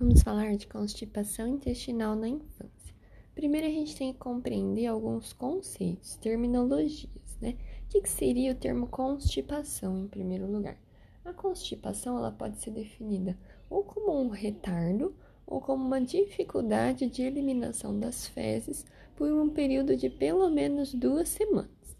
Vamos falar de constipação intestinal na infância. Primeiro a gente tem que compreender alguns conceitos, terminologias, né? O que, seria o termo constipação em primeiro lugar? A constipação ela pode ser definida ou como um retardo ou como uma dificuldade de eliminação das fezes por um período de pelo menos duas semanas.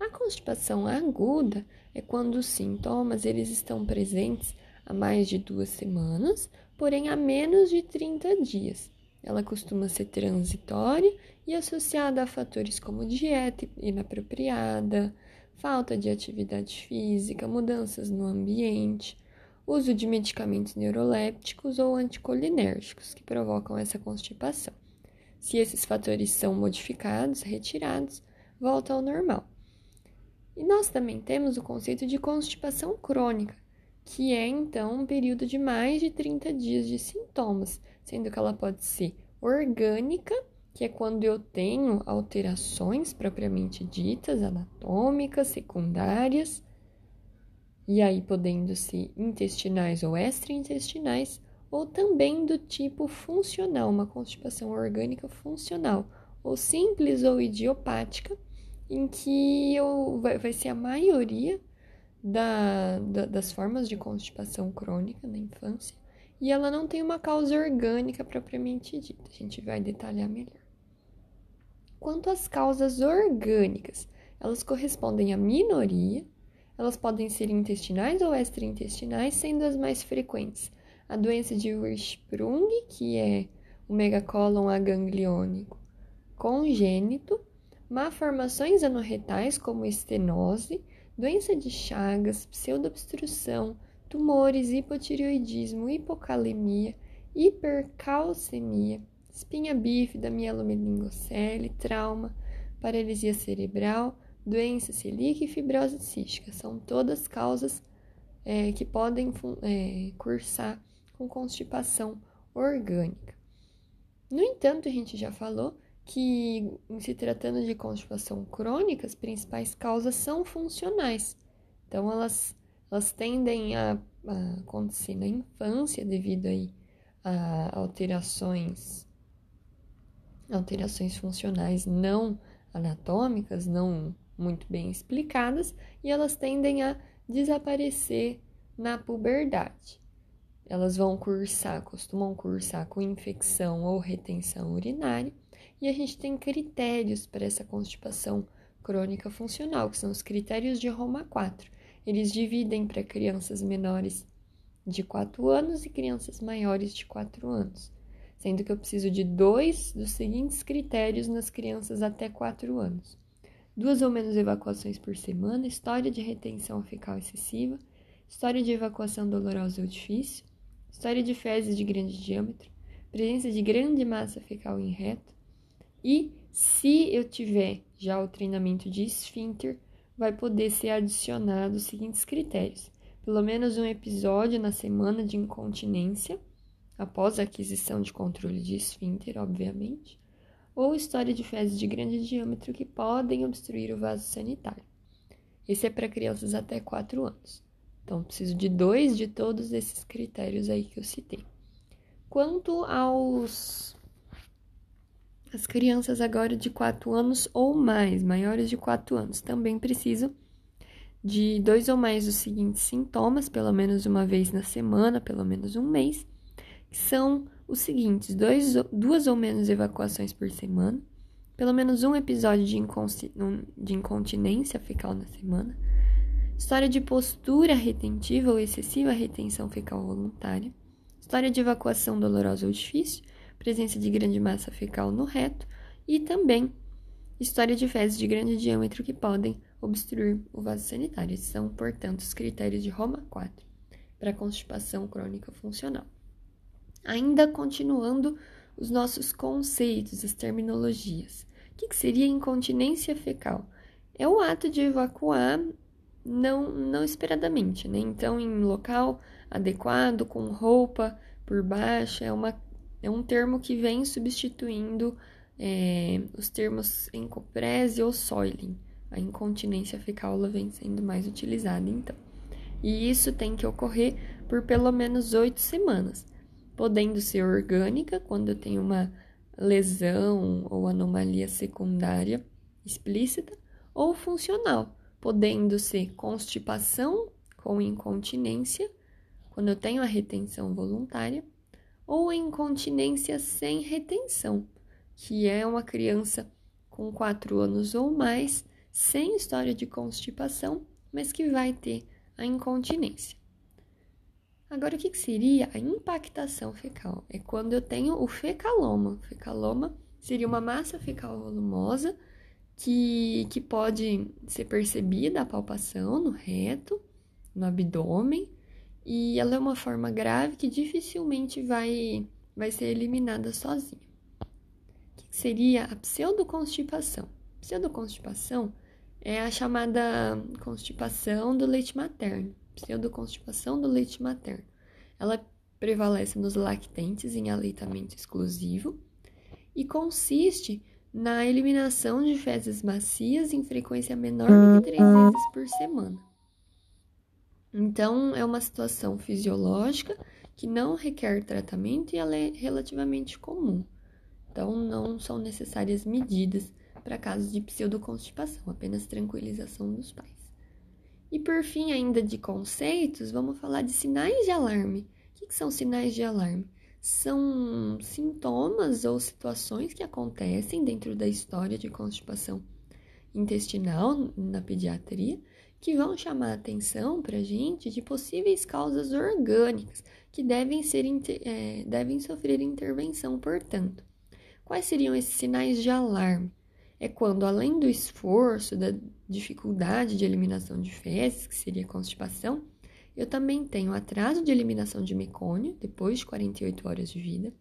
A constipação aguda é quando os sintomas eles estão presentes há mais de duas semanas, porém há menos de 30 dias. Ela costuma ser transitória e associada a fatores como dieta inapropriada, falta de atividade física, mudanças no ambiente, uso de medicamentos neurolépticos ou anticolinérgicos que provocam essa constipação. Se esses fatores são modificados, retirados, volta ao normal. E nós também temos o conceito de constipação crônica, que é então um período de mais de 30 dias de sintomas, sendo que ela pode ser orgânica, que é quando eu tenho alterações propriamente ditas, anatômicas, secundárias, e aí podendo ser intestinais ou extraintestinais, ou também do tipo funcional, uma constipação orgânica funcional, ou simples ou idiopática, em que eu, vai, vai ser a maioria da, da, das formas de constipação crônica na infância e ela não tem uma causa orgânica propriamente dita. A gente vai detalhar melhor. Quanto às causas orgânicas, elas correspondem à minoria, elas podem ser intestinais ou extraintestinais, sendo as mais frequentes a doença de Hirschsprung, que é o megacolon agangliônico congênito, malformações anorretais como estenose, doença de Chagas, pseudoobstrução, tumores, hipotireoidismo, hipocalemia, hipercalcemia, espinha bífida, mielomeningocele, trauma, paralisia cerebral, doença celíaca e fibrose cística. São todas causas é, que podem é, cursar com constipação orgânica. No entanto, a gente já falou que, em se tratando de constipação crônica, as principais causas são funcionais. Então, elas, elas tendem a, a acontecer na infância devido aí a alterações, alterações funcionais não anatômicas, não muito bem explicadas, e elas tendem a desaparecer na puberdade. Elas vão cursar, costumam cursar com infecção ou retenção urinária, e a gente tem critérios para essa constipação crônica funcional, que são os critérios de Roma 4. Eles dividem para crianças menores de 4 anos e crianças maiores de 4 anos, sendo que eu preciso de dois dos seguintes critérios nas crianças até 4 anos: duas ou menos evacuações por semana, história de retenção fecal excessiva, história de evacuação dolorosa ou difícil, história de fezes de grande diâmetro, presença de grande massa fecal em reto, e se eu tiver já o treinamento de esfíncter, vai poder ser adicionado os seguintes critérios: pelo menos um episódio na semana de incontinência, após a aquisição de controle de esfíncter, obviamente, ou história de fezes de grande diâmetro que podem obstruir o vaso sanitário. Esse é para crianças até 4 anos. Então, preciso de dois de todos esses critérios aí que eu citei. Quanto aos as crianças agora de 4 anos ou mais, maiores de 4 anos, também precisam de dois ou mais dos seguintes sintomas, pelo menos uma vez na semana, pelo menos um mês, que são os seguintes: dois, duas ou menos evacuações por semana, pelo menos um episódio de, de incontinência fecal na semana, história de postura retentiva ou excessiva retenção fecal voluntária, história de evacuação dolorosa ou difícil, presença de grande massa fecal no reto e também história de fezes de grande diâmetro que podem obstruir o vaso sanitário. Esses são, portanto, os critérios de Roma 4 para constipação crônica funcional. Ainda continuando os nossos conceitos, as terminologias. O que, que seria incontinência fecal? É o ato de evacuar não, não esperadamente, né? Então, em local adequado, com roupa por baixo, é uma é um termo que vem substituindo é, os termos encoprese ou soiling. A incontinência fecal vem sendo mais utilizada, então. E isso tem que ocorrer por pelo menos oito semanas. podendo ser orgânica, quando eu tenho uma lesão ou anomalia secundária explícita, ou funcional, podendo ser constipação com incontinência, quando eu tenho a retenção voluntária, ou incontinência sem retenção, que é uma criança com 4 anos ou mais, sem história de constipação, mas que vai ter a incontinência. Agora, o que seria a impactação fecal? É quando eu tenho o fecaloma. Fecaloma seria uma massa fecal volumosa que, que pode ser percebida a palpação no reto, no abdômen, e ela é uma forma grave que dificilmente vai, vai ser eliminada sozinha. O que seria a pseudoconstipação? Pseudoconstipação é a chamada constipação do leite materno pseudoconstipação do leite materno. Ela prevalece nos lactentes em aleitamento exclusivo e consiste na eliminação de fezes macias em frequência menor do que três vezes por semana. Então, é uma situação fisiológica que não requer tratamento e ela é relativamente comum. Então, não são necessárias medidas para casos de pseudoconstipação, apenas tranquilização dos pais. E por fim, ainda de conceitos, vamos falar de sinais de alarme. O que são sinais de alarme? São sintomas ou situações que acontecem dentro da história de constipação intestinal na pediatria que vão chamar a atenção para a gente de possíveis causas orgânicas que devem, ser, é, devem sofrer intervenção, portanto. Quais seriam esses sinais de alarme? é quando, além do esforço, da dificuldade de eliminação de fezes, que seria constipação, eu também tenho atraso de eliminação de mecônio, depois de 48 horas de vida,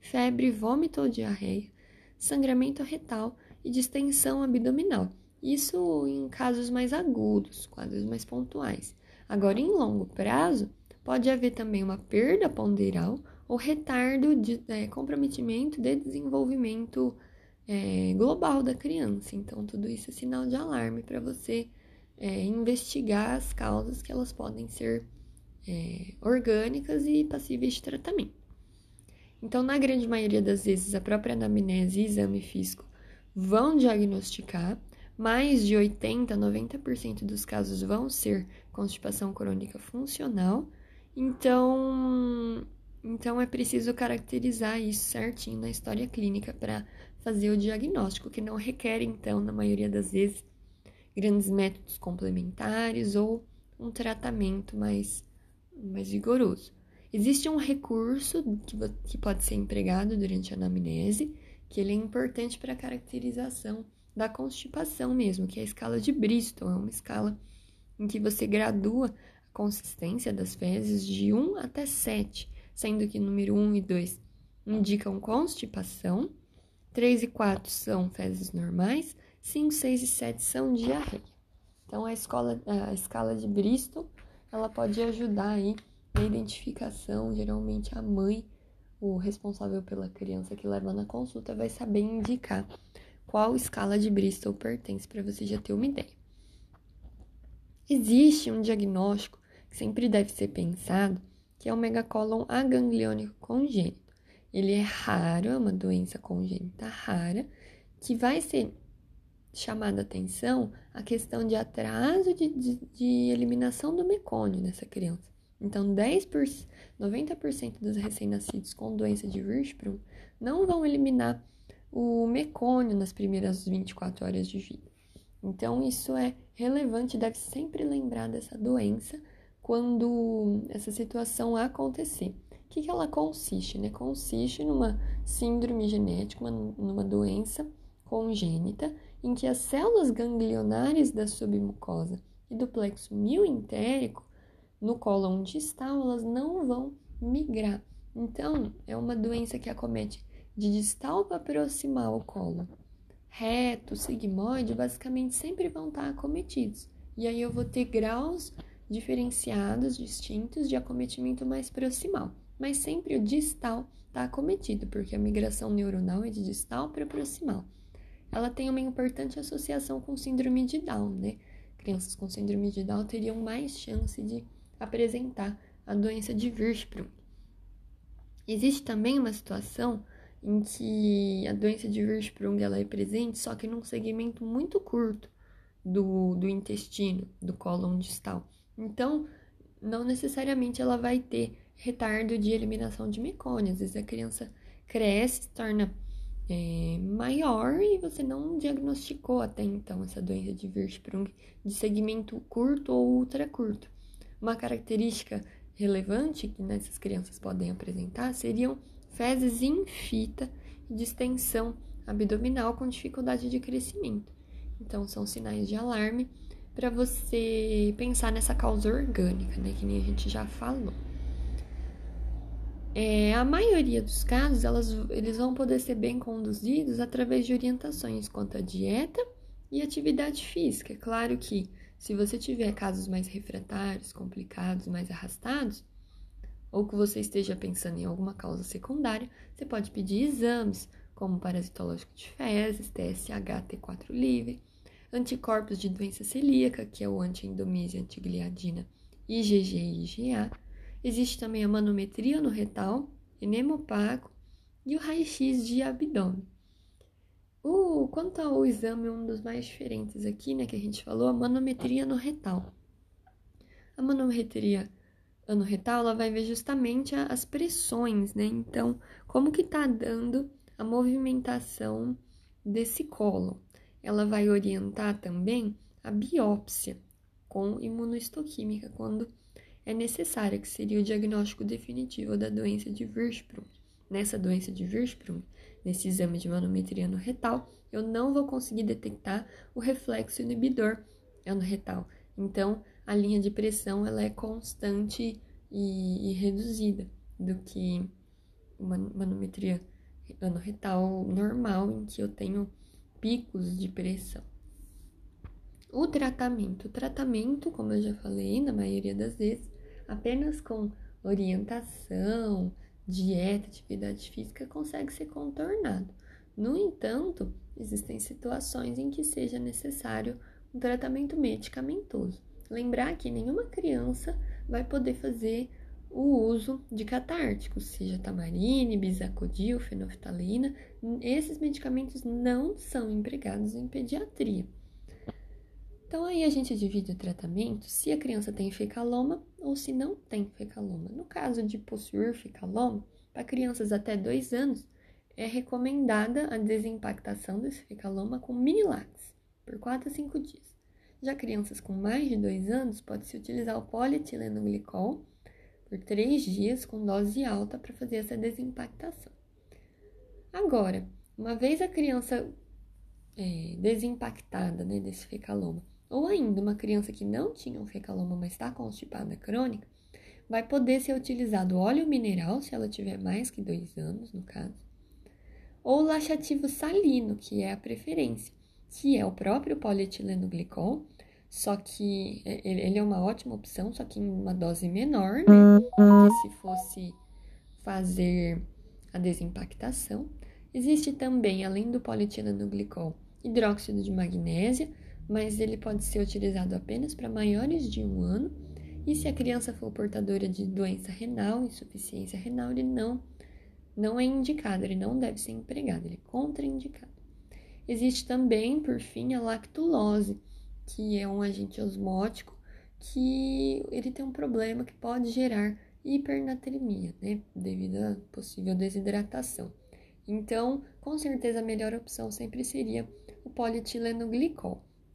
febre, vômito ou diarreia, sangramento retal e distensão abdominal. Isso em casos mais agudos, quadros mais pontuais. Agora, em longo prazo, pode haver também uma perda ponderal ou retardo de é, comprometimento de desenvolvimento é, global da criança. Então, tudo isso é sinal de alarme para você é, investigar as causas que elas podem ser é, orgânicas e passíveis de tratamento. Então, na grande maioria das vezes, a própria anamnese e exame físico vão diagnosticar. Mais de 80% a 90% dos casos vão ser constipação crônica funcional. Então, então é preciso caracterizar isso certinho na história clínica para fazer o diagnóstico, que não requer, então, na maioria das vezes, grandes métodos complementares ou um tratamento mais, mais vigoroso. Existe um recurso que, que pode ser empregado durante a anamnese, que ele é importante para a caracterização da constipação mesmo, que é a escala de Bristol, é uma escala em que você gradua a consistência das fezes de 1 até 7, sendo que número 1 e 2 indicam constipação 3 e 4 são fezes normais, 5, 6 e 7 são diarreia. Então, a, escola, a escala de Bristol, ela pode ajudar aí na identificação, geralmente a mãe, o responsável pela criança que leva na consulta, vai saber indicar qual escala de Bristol pertence, para você já ter uma ideia. Existe um diagnóstico que sempre deve ser pensado, que é o megacólon agangliônico congênito. Ele é raro, é uma doença congênita rara, que vai ser chamada atenção a questão de atraso de, de, de eliminação do mecônio nessa criança. Então, 10%, 90% dos recém-nascidos com doença de Hirschsprung não vão eliminar o mecônio nas primeiras 24 horas de vida. Então, isso é relevante, deve sempre lembrar dessa doença quando essa situação acontecer. O que, que ela consiste? Né? Consiste numa síndrome genética, uma, numa doença congênita, em que as células ganglionares da submucosa e do plexo mioentérico no cólon distal, elas não vão migrar. Então, é uma doença que acomete de distal para proximal o cólon. Reto, sigmoide, basicamente sempre vão estar acometidos. E aí eu vou ter graus diferenciados, distintos de acometimento mais proximal mas sempre o distal está acometido, porque a migração neuronal é de distal para proximal. Ela tem uma importante associação com síndrome de Down, né? Crianças com síndrome de Down teriam mais chance de apresentar a doença de Hirschsprung. Existe também uma situação em que a doença de Hirschsprung ela é presente, só que num segmento muito curto do, do intestino, do cólon distal. Então, não necessariamente ela vai ter retardo de eliminação de mecônio. Às vezes a criança cresce, se torna é, maior e você não diagnosticou até então essa doença de Hirschsprung de segmento curto ou ultra curto. Uma característica relevante que nessas crianças podem apresentar seriam fezes em fita e distensão abdominal com dificuldade de crescimento. Então, são sinais de alarme para você pensar nessa causa orgânica, né, que nem a gente já falou. É, a maioria dos casos, elas, eles vão poder ser bem conduzidos através de orientações quanto à dieta e atividade física. É claro que se você tiver casos mais refratários, complicados, mais arrastados, ou que você esteja pensando em alguma causa secundária, você pode pedir exames, como parasitológico de fezes, TSH, T4 livre, anticorpos de doença celíaca, que é o antiendomíase, antigliadina, IgG e IgA. Existe também a manometria no retal, enema opaco e o raio-x de abdômen. O, quanto ao exame, um dos mais diferentes aqui, né, que a gente falou, a manometria no retal. A manometria no retal, ela vai ver justamente as pressões, né? Então, como que tá dando a movimentação desse colo. Ela vai orientar também a biópsia com imunohistoquímica quando é necessária, que seria o diagnóstico definitivo da doença de Hirschsprung. Nessa doença de Hirschsprung, nesse exame de manometria no retal, eu não vou conseguir detectar o reflexo inibidor no retal. Então, a linha de pressão ela é constante e, e reduzida do que uma manometria anorretal normal, em que eu tenho picos de pressão. O tratamento. O tratamento, como eu já falei, na maioria das vezes, apenas com orientação, dieta, atividade física consegue ser contornado. No entanto, existem situações em que seja necessário um tratamento medicamentoso. Lembrar que nenhuma criança vai poder fazer o uso de catárticos, seja tamarine, bisacodil, fenolftalina. Esses medicamentos não são empregados em pediatria. Então aí a gente divide o tratamento se a criança tem fecaloma ou se não tem fecaloma. No caso de possuir fecaloma, para crianças até 2 anos, é recomendada a desimpactação desse fecaloma com minilax por 4 a 5 dias. Já crianças com mais de 2 anos, pode-se utilizar o polietileno-glicol por 3 dias com dose alta para fazer essa desimpactação. Agora, uma vez a criança é, desimpactada né, desse fecaloma, ou ainda uma criança que não tinha um fecaloma, mas está constipada crônica, vai poder ser utilizado óleo mineral, se ela tiver mais que 2 anos, no caso, ou laxativo salino, que é a preferência, que é o próprio polietileno glicol, só que ele é uma ótima opção, só que em uma dose menor, né? Do que se fosse fazer a desimpactação. Existe também, além do polietileno glicol, hidróxido de magnésia, mas ele pode ser utilizado apenas para maiores de um ano. E se a criança for portadora de doença renal, insuficiência renal, ele não, não é indicado, ele não deve ser empregado, ele é contraindicado. Existe também, por fim, a lactulose, que é um agente osmótico que ele tem um problema que pode gerar hipernatremia, né, devido à possível desidratação. Então, com certeza a melhor opção sempre seria o polietileno.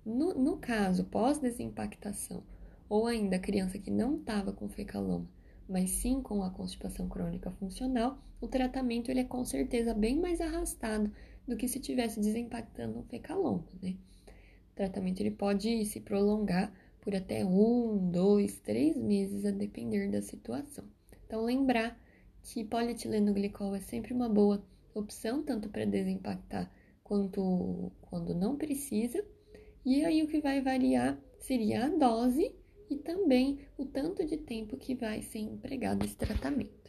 No, no caso, pós-desimpactação, ou ainda criança que não estava com fecaloma, mas sim com a constipação crônica funcional, o tratamento ele é com certeza bem mais arrastado do que se tivesse desimpactando um fecaloma, né? O tratamento ele pode se prolongar por até um, dois, três meses, a depender da situação. Então, lembrar que polietileno glicol é sempre uma boa opção, tanto para desimpactar quanto quando não precisa. E aí, o que vai variar seria a dose e também o tanto de tempo que vai ser empregado esse tratamento.